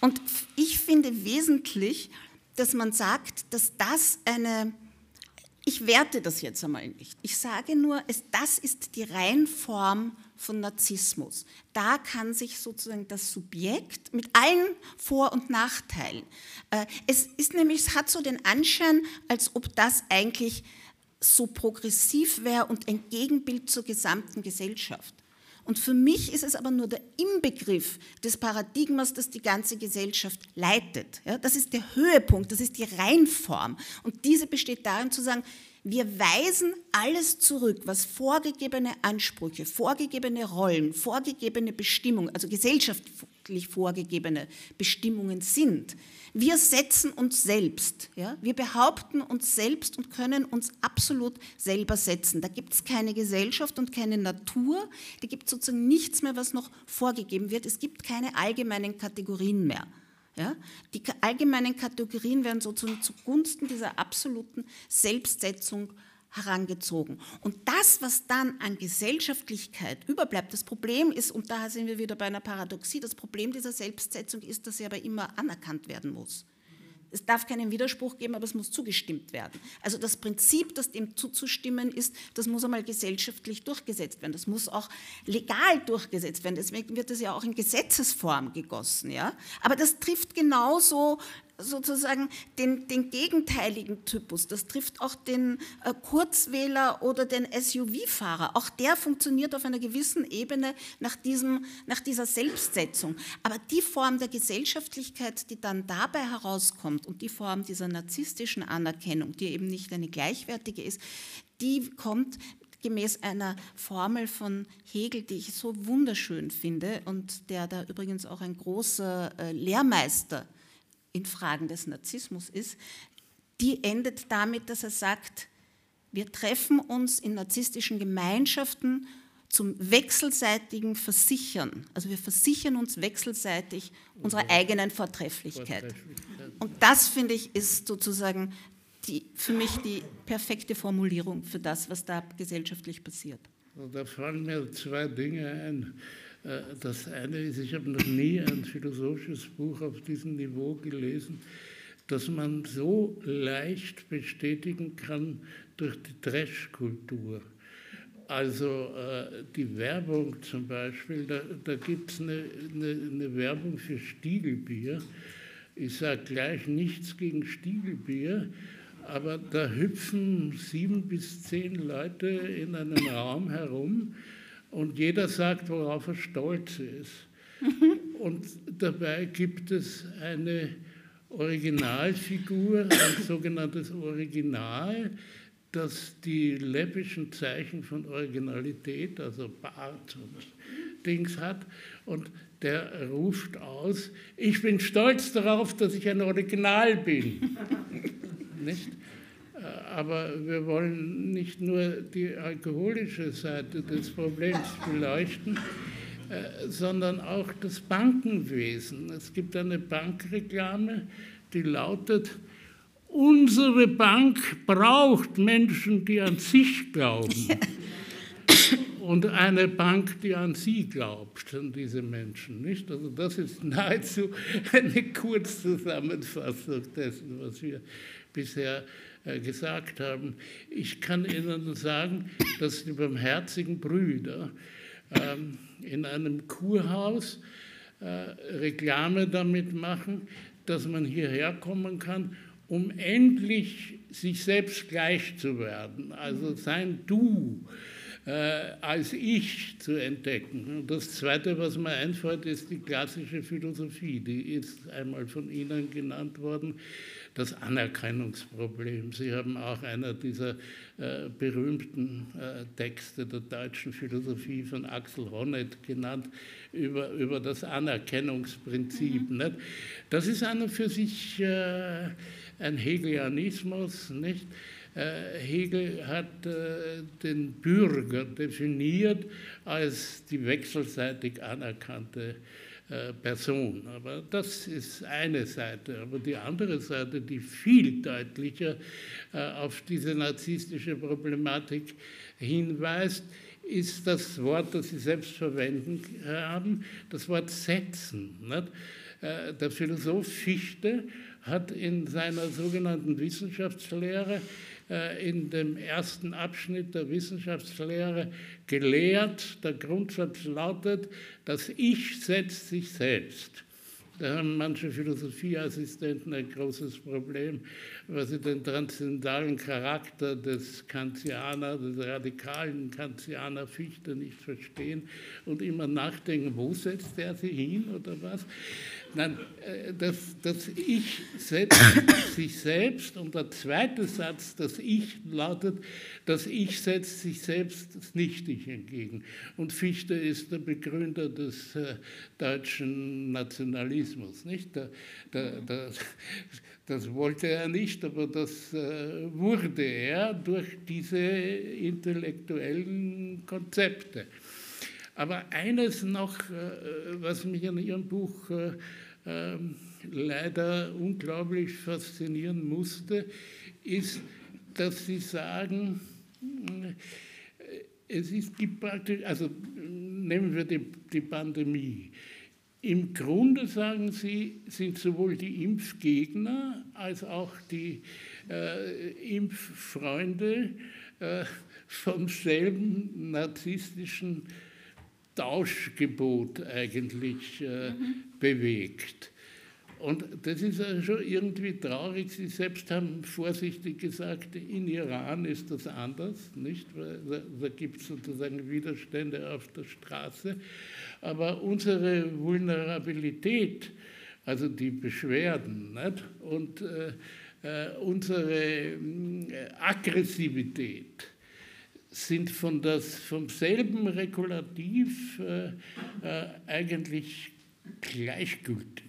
Und ich finde wesentlich, dass man sagt, dass das eine, ich werte das jetzt einmal nicht. Ich sage nur, es, das ist die Reinform von Narzissmus. Da kann sich sozusagen das Subjekt mit allen Vor- und Nachteilen, äh, es ist nämlich, es hat so den Anschein, als ob das eigentlich so progressiv wäre und ein Gegenbild zur gesamten Gesellschaft. Und für mich ist es aber nur der Inbegriff des Paradigmas, das die ganze Gesellschaft leitet. Ja, das ist der Höhepunkt, das ist die Reinform. Und diese besteht darin zu sagen, Wir weisen alles zurück, was vorgegebene Ansprüche, vorgegebene Rollen, vorgegebene Bestimmungen, also gesellschaftlich vorgegebene Bestimmungen sind. Wir setzen uns selbst. Ja? Wir behaupten uns selbst und können uns absolut selber setzen. Da gibt es keine Gesellschaft und keine Natur. Da gibt es sozusagen nichts mehr, was noch vorgegeben wird. Es gibt keine allgemeinen Kategorien mehr. Ja? Die allgemeinen Kategorien werden sozusagen zugunsten dieser absoluten Selbstsetzung herangezogen. Und das, was dann an Gesellschaftlichkeit überbleibt, das Problem ist, und da sind wir wieder bei einer Paradoxie, das Problem dieser Selbstsetzung ist, dass sie aber immer anerkannt werden muss. Es darf keinen Widerspruch geben, aber es muss zugestimmt werden. Also das Prinzip, das dem zuzustimmen ist, das muss einmal gesellschaftlich durchgesetzt werden. Das muss auch legal durchgesetzt werden. Deswegen wird es ja auch in Gesetzesform gegossen. Ja? Aber das trifft genauso sozusagen den, den, gegenteiligen Typus. Das trifft auch den äh, Kurzwähler oder den SUV-Fahrer. Auch der funktioniert auf einer gewissen Ebene nach, diesem, nach dieser Selbstsetzung. Aber die Form der Gesellschaftlichkeit, die dann dabei herauskommt und die Form dieser narzisstischen Anerkennung, die eben nicht eine gleichwertige ist, die kommt gemäß einer Formel von Hegel, die ich so wunderschön finde und der da übrigens auch ein großer äh, Lehrmeister in Fragen des Narzissmus ist, die endet damit, dass er sagt, wir treffen uns in narzisstischen Gemeinschaften zum wechselseitigen Versichern. Also wir versichern uns wechselseitig unserer eigenen Vortrefflichkeit. Und das, finde ich, ist sozusagen die, für mich die perfekte Formulierung für das, was da gesellschaftlich passiert. Da fallen mir zwei Dinge ein. Äh, das eine ist, ich habe noch nie ein philosophisches Buch auf diesem Niveau gelesen, das man so leicht bestätigen kann durch die Trash-Kultur. Also äh, die Werbung zum Beispiel, da, da gibt es eine, eine, eine, Werbung für Stiegelbier. Ich sage gleich nichts gegen Stiegelbier, aber da hüpfen sieben bis zehn Leute in einem Raum herum und jeder sagt, worauf er stolz ist. Und dabei gibt es eine Originalfigur, ein sogenanntes Original, das die läppischen Zeichen von Originalität, also Bart und Dings hat. Und der ruft aus, ich bin stolz darauf, dass ich ein Original bin. Nicht? Aber wir wollen nicht nur die alkoholische Seite des Problems beleuchten, äh, sondern auch das Bankenwesen. Es gibt eine Bankreklame, die lautet, unsere Bank braucht Menschen, die an sich glauben. Und eine Bank, die an sie glaubt, an diese Menschen. Nicht? Also das ist nahezu eine Kurzzusammenfassung dessen, was wir bisher äh, gesagt haben. Ich kann Ihnen sagen, dass die barmherzigen Brüder ähm, in einem Kurhaus äh, Reklame damit machen, dass man hierher kommen kann, um endlich sich selbst gleich zu werden. Also sein Du äh, als Ich zu entdecken. Und das Zweite, was mir einfällt, ist die klassische Philosophie. Die ist einmal von Ihnen genannt worden das Anerkennungsproblem. Sie haben auch einer dieser äh, berühmten äh, Texte der deutschen Philosophie von Axel Honneth genannt über, über das Anerkennungsprinzip. Mhm. Nicht? Das ist an und für sich äh, ein Hegelianismus. Nicht? Äh, Hegel hat äh, den Bürger definiert als die wechselseitig anerkannte Person. Aber das ist eine Seite. Aber die andere Seite, die viel deutlicher äh, auf diese narzisstische Problematik hinweist, ist das Wort, das Sie selbst verwenden haben, das Wort setzen. Äh, der Philosoph Fichte hat in seiner sogenannten Wissenschaftslehre äh, in dem ersten Abschnitt der Wissenschaftslehre gelehrt. Der Grundsatz lautet, das Ich setzt sich selbst. Da haben manche Philosophieassistenten ein großes Problem, weil sie den transzendentalen Charakter des Kantianer, des radikalen Kantianer Fichte nicht verstehen und immer nachdenken, wo setzt er sie hin oder was. Nein, äh, das, das Ich setzt sich selbst und der zweite Satz, das Ich lautet, das Ich setzt sich selbst das Nicht-Ich entgegen. Und Fichte ist der Begründer des äh, deutschen Nationalismus. Nicht? Der, der, der, das wollte er nicht, aber das äh, wurde er durch diese intellektuellen Konzepte. Aber eines noch, was mich in Ihrem Buch ähm, leider unglaublich faszinieren musste, ist, dass sie sagen, äh, es ist, gibt praktisch, also nehmen wir die, die Pandemie. Im Grunde, sagen Sie, sind sowohl die Impfgegner als auch die äh, Impffreunde äh, vom selben narzisstischen Tauschgebot eigentlich äh, mhm. bewegt. Und das ist ja schon irgendwie traurig. Sie selbst haben vorsichtig gesagt, in Iran ist das anders, nicht? Da, da gibt es sozusagen Widerstände auf der Straße. Aber unsere Vulnerabilität, also die Beschwerden nicht? und äh, äh, unsere äh, Aggressivität, sind von das, vom selben Regulativ äh, äh, eigentlich gleichgültig.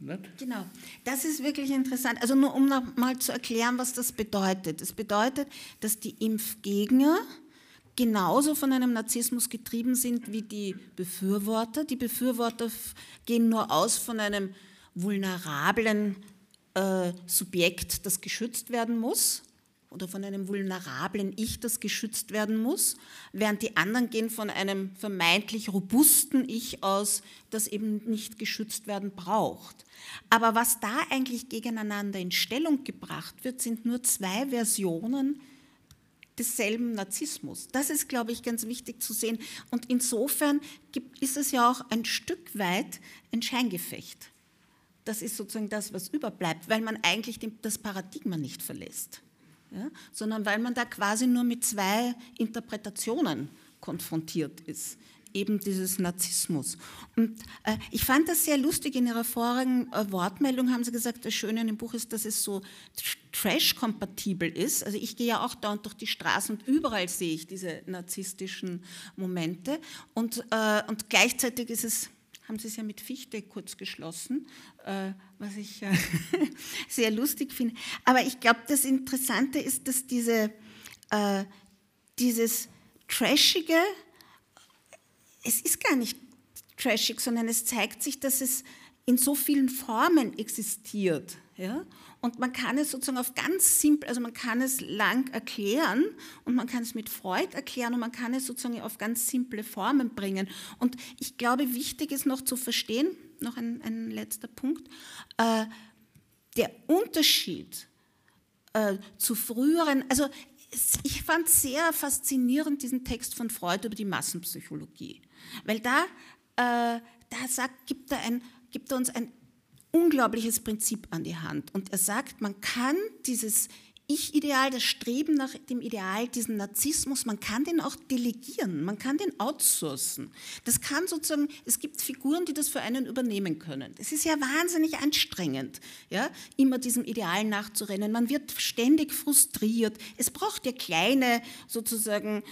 Nicht? Genau, das ist wirklich interessant. Also nur um noch mal zu erklären, was das bedeutet. Es bedeutet, dass die Impfgegner genauso von einem Narzissmus getrieben sind wie die Befürworter. Die Befürworter gehen nur aus von einem vulnerablen äh, Subjekt, das geschützt werden muss oder von einem vulnerablen Ich, das geschützt werden muss, während die anderen gehen von einem vermeintlich robusten Ich aus, das eben nicht geschützt werden braucht. Aber was da eigentlich gegeneinander in Stellung gebracht wird, sind nur zwei Versionen desselben Narzissmus. Das ist, glaube ich, ganz wichtig zu sehen. Und insofern ist es ja auch ein Stück weit ein Scheingefecht. Das ist sozusagen das, was überbleibt, weil man eigentlich das Paradigma nicht verlässt ja, sondern weil man da quasi nur mit zwei Interpretationen konfrontiert ist eben dieses Narzissmus. Und äh, ich fand das sehr lustig, in Ihrer vorigen äh, Wortmeldung haben Sie gesagt, das Schöne an dem Buch ist, dass es so trash-kompatibel ist. Also ich gehe ja auch dauernd durch die Straßen und überall sehe ich diese narzisstischen Momente. Und, äh, und gleichzeitig ist es haben sie es ja mit Fichte kurz geschlossen, äh, was ich äh, sehr lustig finde. Aber ich glaube, das Interessante ist, dass diese, äh, dieses Trashige, es ist gar nicht trashig, sondern es zeigt sich, dass es in so vielen Formen existiert. Ja? Und man kann es sozusagen auf ganz simpel, also man kann es lang erklären und man kann es mit Freud erklären und man kann es sozusagen auf ganz simple Formen bringen. Und ich glaube, wichtig ist noch zu verstehen, noch ein, ein letzter Punkt, äh, der Unterschied äh, zu früheren, also ich fand sehr faszinierend diesen Text von Freud über die Massenpsychologie, weil da, äh, da sagt, gibt, er ein, gibt er uns ein unglaubliches Prinzip an die Hand. Und er sagt, man kann dieses Ich-Ideal, das Streben nach dem Ideal, diesen Narzissmus, man kann den auch delegieren, man kann den outsourcen. Das kann sozusagen, es gibt Figuren, die das für einen übernehmen können. Das ist ja wahnsinnig anstrengend, ja, immer diesem Ideal nachzurennen. Man wird ständig frustriert. Es braucht ja kleine sozusagen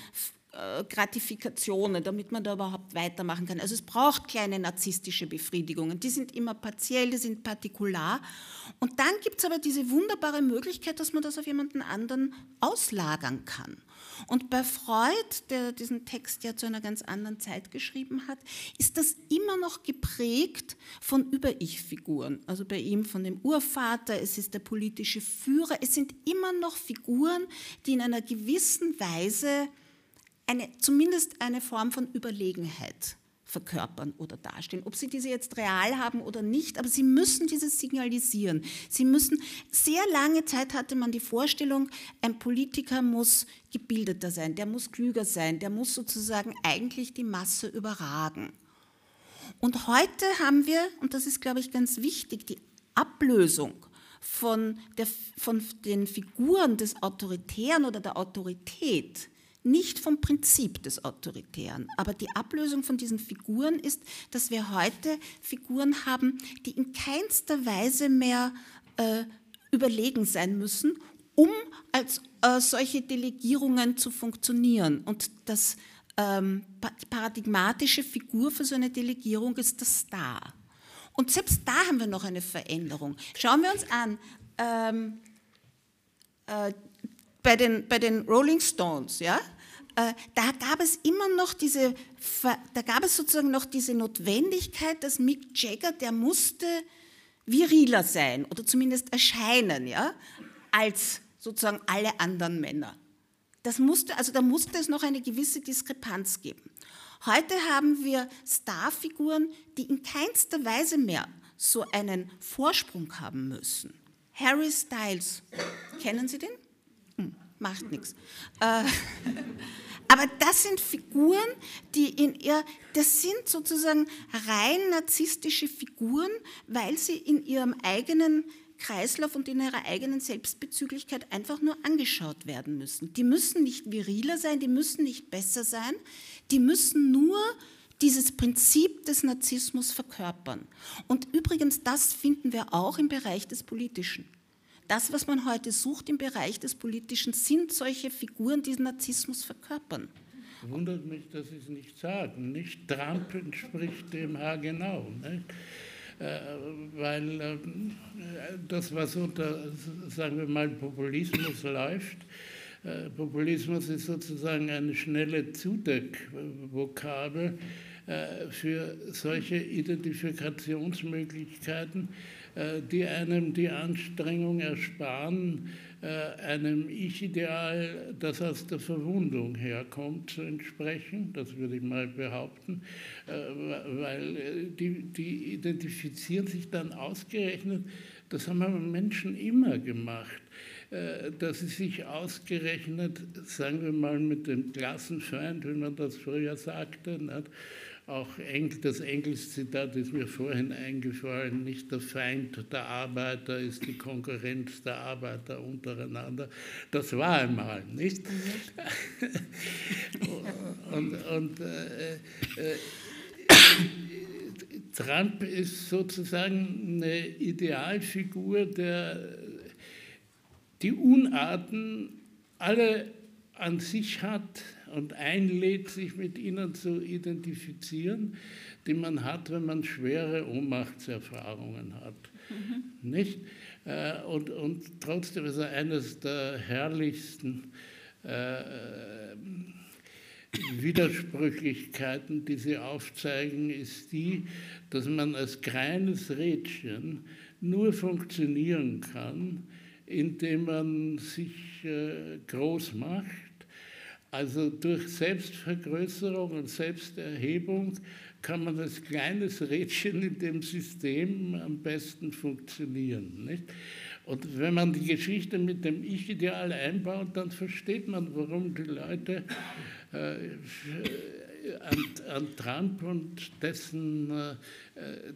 Gratifikationen, damit man da überhaupt weitermachen kann. Also es braucht kleine narzisstische Befriedigungen. Die sind immer partiell, die sind partikular. Und dann gibt es aber diese wunderbare Möglichkeit, dass man das auf jemanden anderen auslagern kann. Und bei Freud, der diesen Text ja zu einer ganz anderen Zeit geschrieben hat, ist das immer noch geprägt von Über-Ich-Figuren. Also bei ihm von dem Urvater, es ist der politische Führer, es sind immer noch Figuren, die in einer gewissen Weise eine, zumindest eine Form von Überlegenheit verkörpern oder darstellen. Ob sie diese jetzt real haben oder nicht, aber sie müssen dieses signalisieren. Sie müssen, sehr lange Zeit hatte man die Vorstellung, ein Politiker muss gebildeter sein, der muss klüger sein, der muss sozusagen eigentlich die Masse überragen. Und heute haben wir, und das ist, glaube ich, ganz wichtig, die Ablösung von, der, von den Figuren des Autoritären oder der Autorität, nicht vom Prinzip des Autoritären. Aber die Ablösung von diesen Figuren ist, dass wir heute Figuren haben, die in keinster Weise mehr äh, überlegen sein müssen, um als äh, solche Delegierungen zu funktionieren. Und das, ähm, die paradigmatische Figur für so eine Delegierung ist das Star. Und selbst da haben wir noch eine Veränderung. Schauen wir uns an, ähm, äh, bei, den, bei den Rolling Stones, ja, äh, da gab es immer noch diese, da gab es sozusagen noch diese Notwendigkeit, dass Mick Jagger, der musste viriler sein oder zumindest erscheinen, ja, als sozusagen alle anderen Männer. Das musste, also da musste es noch eine gewisse Diskrepanz geben. Heute haben wir Starfiguren, die in keinster Weise mehr so einen Vorsprung haben müssen. Harry Styles, kennen Sie den? Macht nichts. Äh, aber das sind Figuren, die in ihr, das sind sozusagen rein narzisstische Figuren, weil sie in ihrem eigenen Kreislauf und in ihrer eigenen Selbstbezüglichkeit einfach nur angeschaut werden müssen. Die müssen nicht viriler sein, die müssen nicht besser sein, die müssen nur dieses Prinzip des Narzissmus verkörpern. Und übrigens, das finden wir auch im Bereich des Politischen. Das, was man heute sucht im Bereich des Politischen, sind solche Figuren, die Narzissmus verkörpern. Wundert mich, dass Sie es nicht sagen. Nicht Trump entspricht dem haargenau. Nicht? Äh, weil äh, das, was unter, sagen wir mal, Populismus läuft, äh, Populismus ist sozusagen eine schnelle Zudeckvokabel für solche Identifikationsmöglichkeiten, die einem die Anstrengung ersparen, äh, einem Ich-Ideal, das aus der Verwundung herkommt, zu entsprechen. Das würde ich mal behaupten, äh, weil äh, die, die identifizieren sich dann ausgerechnet, das haben Menschen immer gemacht dass sie sich ausgerechnet, sagen wir mal, mit dem Klassenfeind, wie man das früher sagte, nicht, auch das Engels-Zitat ist mir vorhin eingefallen, nicht der Feind der Arbeiter ist die Konkurrenz der Arbeiter untereinander. Das war einmal, nicht? und, und äh, äh, Trump ist sozusagen eine Idealfigur, der die Unarten alle an sich hat, und einlädt, sich mit ihnen zu identifizieren, die man hat, wenn man schwere Ohnmachtserfahrungen hat. Mhm. Nicht? Äh, und, und trotzdem ist er eines der herrlichsten äh, Widersprüchlichkeiten, die sie aufzeigen, ist die, dass man als kleines Rädchen nur funktionieren kann, indem man sich äh, groß macht also durch Selbstvergrößerung und Selbsterhebung kann man als kleines Rädchen in dem System am besten funktionieren. Nicht? Und wenn man die Geschichte mit dem Ich-Ideal einbaut, dann versteht man, warum die Leute äh, an, an, Trump und dessen, äh,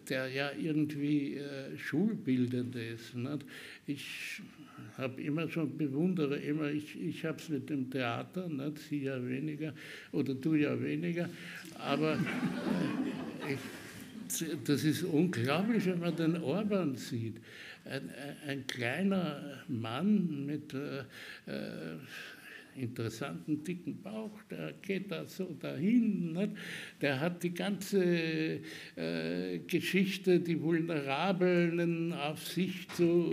der ja irgendwie äh, schulbildend ist. Nicht? Ich habe immer schon bewundere, immer, ich, ich habe es mit dem Theater, nicht? sie ja weniger oder du ja weniger, aber äh, ich, das ist unglaublich, wenn man den Orban sieht. Ein, ein kleiner Mann mit äh, äh interessanten, dicken Bauch, der geht da so dahin. Nicht? Der hat die ganze äh, Geschichte, die Vulnerablen auf sich zu,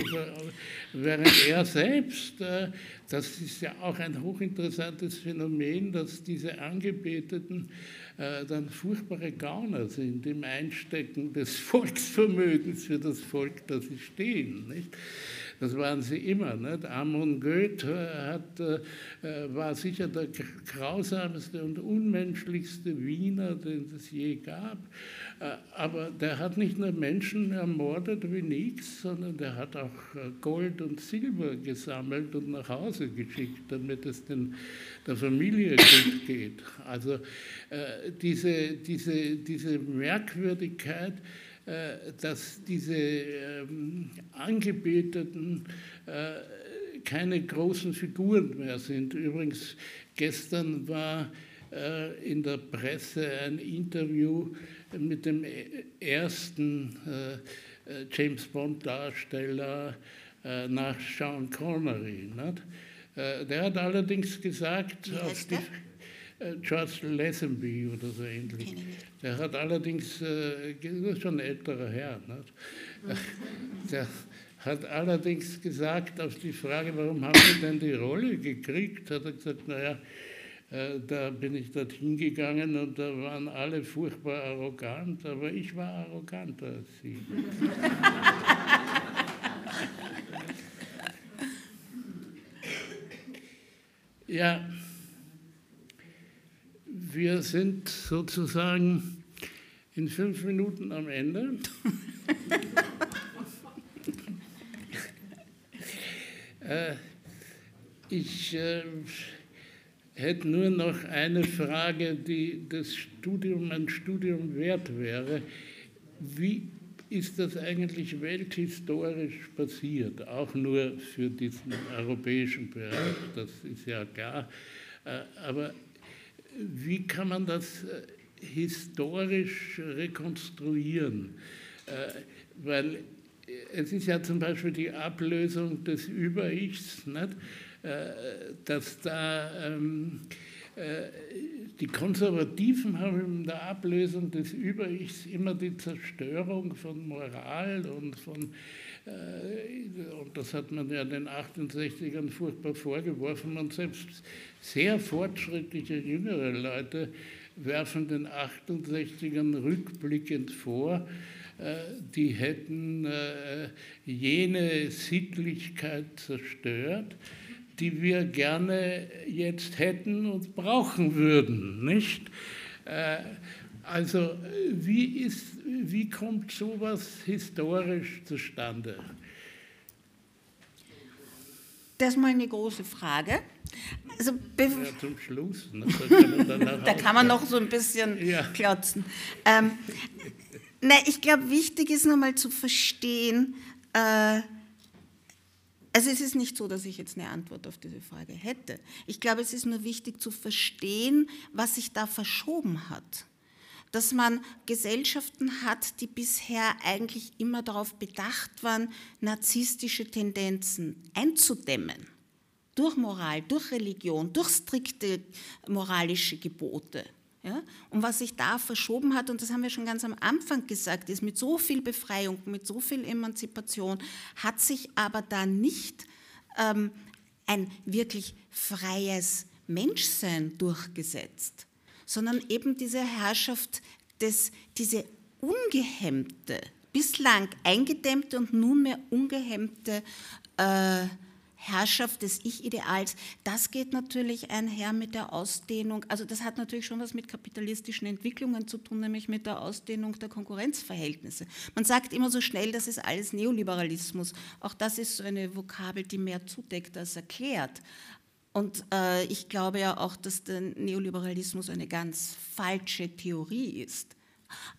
während er selbst, äh, das ist ja auch ein hochinteressantes Phänomen, dass diese Angebeteten äh, dann furchtbare Gauner sind im Einstecken des Volksvermögens für das Volk, das sie stehen. Nicht? Das waren sie immer. Nicht? Amon Goethe hat, äh, war sicher der grausamste und unmenschlichste Wiener, den es je gab. Äh, aber der hat nicht nur Menschen ermordet wie nichts, sondern der hat auch äh, Gold und Silber gesammelt und nach Hause geschickt, damit es den, der Familie gut geht. Also äh, diese, diese, diese Merkwürdigkeit, äh, dass diese ähm, Angebeteten äh, keine großen Figuren mehr sind. Übrigens, gestern war äh, in der Presse ein Interview mit dem ersten James Bond-Darsteller nach Sean Connery. Der hat allerdings gesagt, auf die, George Lazenby oder so ähnlich. Der hat allerdings, äh, schon ein älterer Herr, nicht? der hat allerdings gesagt, auf die Frage, warum haben Sie denn die Rolle gekriegt, hat er gesagt, naja, äh, da bin ich dorthin gegangen und da waren alle furchtbar arrogant, aber ich war arroganter als Sie. ja, wir sind sozusagen in fünf Minuten am Ende. äh, ich äh, hätte nur noch eine Frage, die das Studium ein Studium wert wäre. Wie ist das eigentlich welthistorisch passiert? Auch nur für diesen europäischen Bereich, das ist ja klar. Äh, aber wie kann man das äh, historisch rekonstruieren? Äh, weil es ist ja zum Beispiel die Ablösung des Über-Ichs? Äh, dass da ähm, die Konservativen haben in der Ablösung des Über-Ichs immer die Zerstörung von Moral und von und das hat man ja den 68ern furchtbar vorgeworfen. Und selbst sehr fortschrittliche jüngere Leute werfen den 68ern rückblickend vor, äh, die hätten äh, jene Sittlichkeit zerstört, die wir gerne jetzt hätten und brauchen würden, nicht? Äh, also wie, ist, wie kommt sowas historisch zustande? Das ist mal eine große Frage. Also, ja, zum Schluss. Ne? Da, kann da kann man noch so ein bisschen ja. klotzen. Ähm, na, ich glaube, wichtig ist nochmal zu verstehen, äh, also es ist nicht so, dass ich jetzt eine Antwort auf diese Frage hätte. Ich glaube, es ist nur wichtig zu verstehen, was sich da verschoben hat dass man Gesellschaften hat, die bisher eigentlich immer darauf bedacht waren, narzisstische Tendenzen einzudämmen. Durch Moral, durch Religion, durch strikte moralische Gebote. Ja? Und was sich da verschoben hat, und das haben wir schon ganz am Anfang gesagt, ist mit so viel Befreiung, mit so viel Emanzipation, hat sich aber da nicht ähm, ein wirklich freies Menschsein durchgesetzt sondern eben diese Herrschaft, des, diese ungehemmte, bislang eingedämmte und nunmehr ungehemmte äh, Herrschaft des Ich-Ideals, das geht natürlich einher mit der Ausdehnung, also das hat natürlich schon was mit kapitalistischen Entwicklungen zu tun, nämlich mit der Ausdehnung der Konkurrenzverhältnisse. Man sagt immer so schnell, das ist alles Neoliberalismus. Auch das ist so eine Vokabel, die mehr zudeckt als erklärt. Und äh, ich glaube ja auch, dass der Neoliberalismus eine ganz falsche Theorie ist.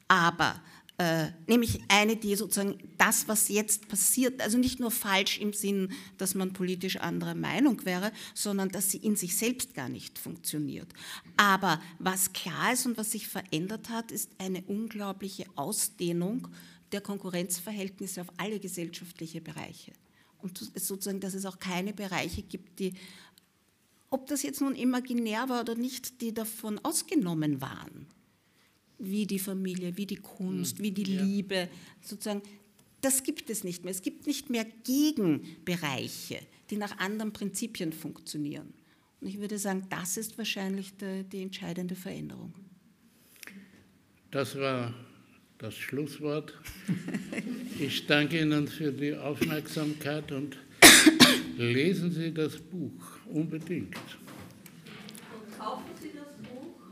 Aber äh, nämlich eine, die sozusagen das, was jetzt passiert, also nicht nur falsch im Sinn, dass man politisch anderer Meinung wäre, sondern dass sie in sich selbst gar nicht funktioniert. Aber was klar ist und was sich verändert hat, ist eine unglaubliche Ausdehnung der Konkurrenzverhältnisse auf alle gesellschaftliche Bereiche. Und sozusagen, dass es auch keine Bereiche gibt, die ob das jetzt nun imaginär war oder nicht, die davon ausgenommen waren. Wie die Familie, wie die Kunst, wie die ja. Liebe, sozusagen. Das gibt es nicht mehr. Es gibt nicht mehr Gegenbereiche, die nach anderen Prinzipien funktionieren. Und ich würde sagen, das ist wahrscheinlich die, die entscheidende Veränderung. Das war das Schlusswort. Ich danke Ihnen für die Aufmerksamkeit und lesen Sie das Buch. Unbedingt. Kaufen Sie das Buch.